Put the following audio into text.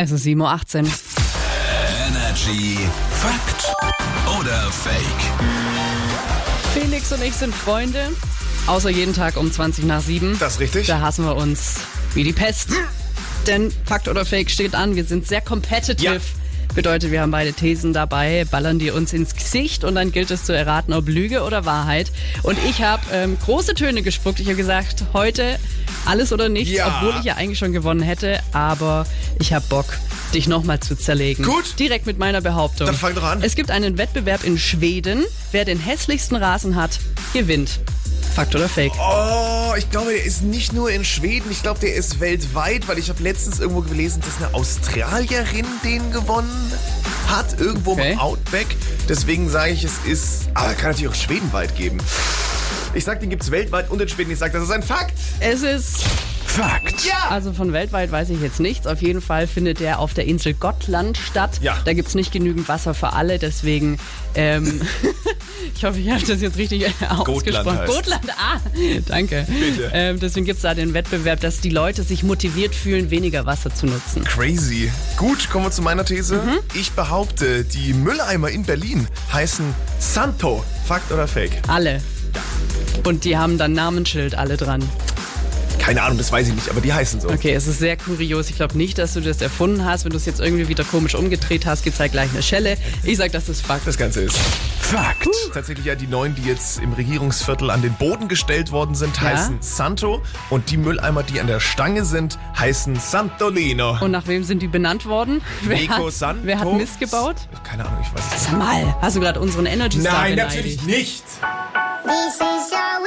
Es ist 7.18 Uhr. Energy Fakt oder Fake? Felix und ich sind Freunde. Außer jeden Tag um 20 nach 7. Das ist richtig. Da hassen wir uns wie die Pest. Denn Fakt oder Fake steht an. Wir sind sehr competitive. Ja. Bedeutet, wir haben beide Thesen dabei, ballern die uns ins Gesicht und dann gilt es zu erraten, ob Lüge oder Wahrheit. Und ich habe ähm, große Töne gespuckt. Ich habe gesagt, heute alles oder nichts, Ja. obwohl ich ja eigentlich schon gewonnen hätte. Aber ich habe Bock, dich nochmal zu zerlegen. Gut. Direkt mit meiner Behauptung. Dann fang doch an. Es gibt einen Wettbewerb in Schweden. Wer den hässlichsten Rasen hat, gewinnt. Fakt oder Fake? Oh, ich glaube, der ist nicht nur in Schweden, ich glaube, der ist weltweit, weil ich habe letztens irgendwo gelesen, dass eine Australierin den gewonnen hat, irgendwo Okay. im Outback. Deswegen sage ich, es ist, aber kann natürlich auch schwedenweit geben. Ich sag, den gibt's weltweit und in Schweden. Ich sag, das ist ein Fakt. Es ist Fakt. Ja. Also von weltweit weiß ich jetzt nichts. Auf jeden Fall findet der auf der Insel Gottland statt. Ja. Da gibt's nicht genügend Wasser für alle, deswegen. Ähm, ich hoffe, ich habe das jetzt richtig ausgesprochen. heißt's. Gotland, ah, danke. Bitte. Ähm, deswegen gibt's da den Wettbewerb, dass die Leute sich motiviert fühlen, weniger Wasser zu nutzen. Crazy. Gut, kommen wir zu meiner These. Mhm. Ich behaupte, die Mülleimer in Berlin heißen Santo. Fakt oder Fake? Alle. Und die haben dann Namensschild alle dran. Keine Ahnung, das weiß ich nicht, aber die heißen so. Okay, es ist sehr kurios. Ich glaube nicht, dass du das erfunden hast. Wenn du es jetzt irgendwie wieder komisch umgedreht hast, gibt's halt gleich eine Schelle. Ich sag, das ist Fakt. Das Ganze ist Fakt. tatsächlich ja die neuen, die jetzt im Regierungsviertel an den Boden gestellt worden sind, Ja. heißen Santo. Und die Mülleimer, die an der Stange sind, heißen Santolino. Und nach wem sind die benannt worden? Wer Nico hat, Santos. wer hat Mist gebaut? Keine Ahnung, ich weiß es nicht. Sag mal, hast du gerade unseren Energy Star Nein, natürlich nicht. This is your